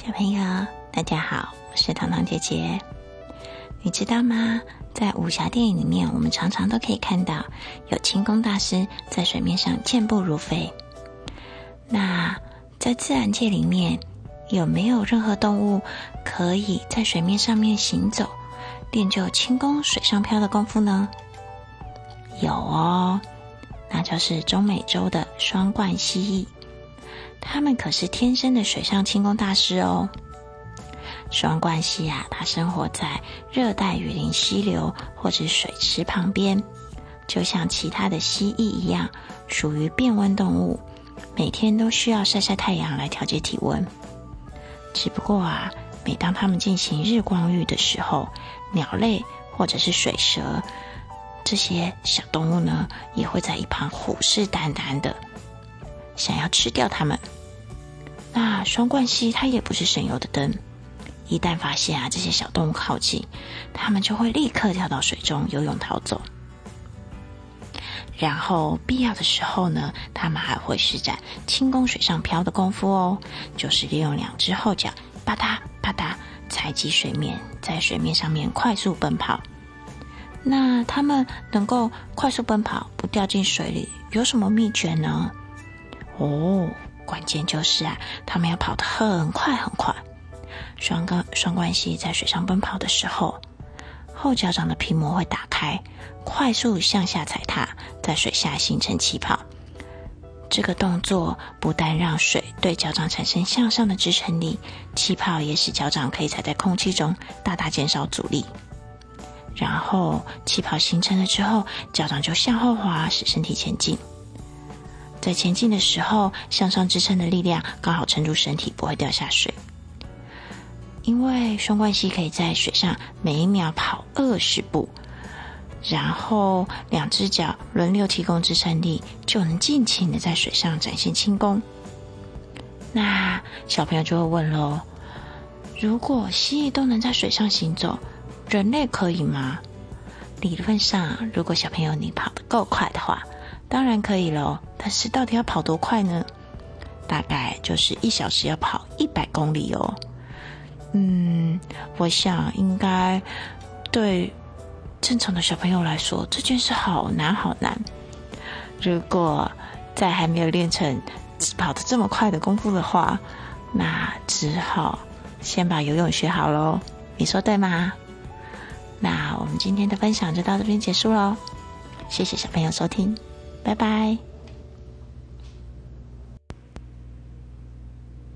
小朋友，大家好，我是糖糖姐姐。你知道吗？在武侠电影里面，我们常常都可以看到有轻功大师在水面上健步如飞。那在自然界里面，有没有任何动物可以在水面上面行走，练就轻功水上漂的功夫呢？有哦，那就是中美洲的双冠蜥蜴。它们可是天生的水上轻功大师哦。双冠蜥啊，它生活在热带雨林溪流或者水池旁边，就像其他的蜥蜴一样，属于变温动物，每天都需要晒晒太阳来调节体温。只不过啊，每当它们进行日光浴的时候，鸟类或者是水蛇这些小动物呢，也会在一旁虎视眈眈的。想要吃掉它们，那双冠蜥它也不是省油的灯。一旦发现啊这些小动物靠近，它们就会立刻跳到水中游泳逃走。然后必要的时候呢，它们还会施展轻功水上漂的功夫哦，就是利用两只后脚啪嗒啪嗒踩击水面，在水面上面快速奔跑。那它们能够快速奔跑不掉进水里，有什么秘诀呢？哦，关键就是啊，他们要跑得很快很快。双冠双冠蜥在水上奔跑的时候，后脚掌的皮膜会打开，快速向下踩踏，在水下形成气泡。这个动作不但让水对脚掌产生向上的支撑力，气泡也使脚掌可以踩在空气中，大大减少阻力。然后气泡形成了之后，脚掌就向后滑，使身体前进。在前进的时候，向上支撑的力量刚好撑住身体，不会掉下水。因为双冠蜥可以在水上每一秒跑二十步，然后两只脚轮流提供支撑力，就能尽情的在水上展现轻功。那小朋友就会问喽：如果蜥蜴都能在水上行走，人类可以吗？理论上，如果小朋友你跑得够快的话。当然可以喽，但是到底要跑多快呢？大概就是一小时要跑一百公里哦。嗯，我想应该对正常的小朋友来说，这件事好难好难。如果在还没有练成跑得这么快的功夫的话，那只好先把游泳学好喽。你说对吗？那我们今天的分享就到这边结束喽。谢谢小朋友收听。拜拜。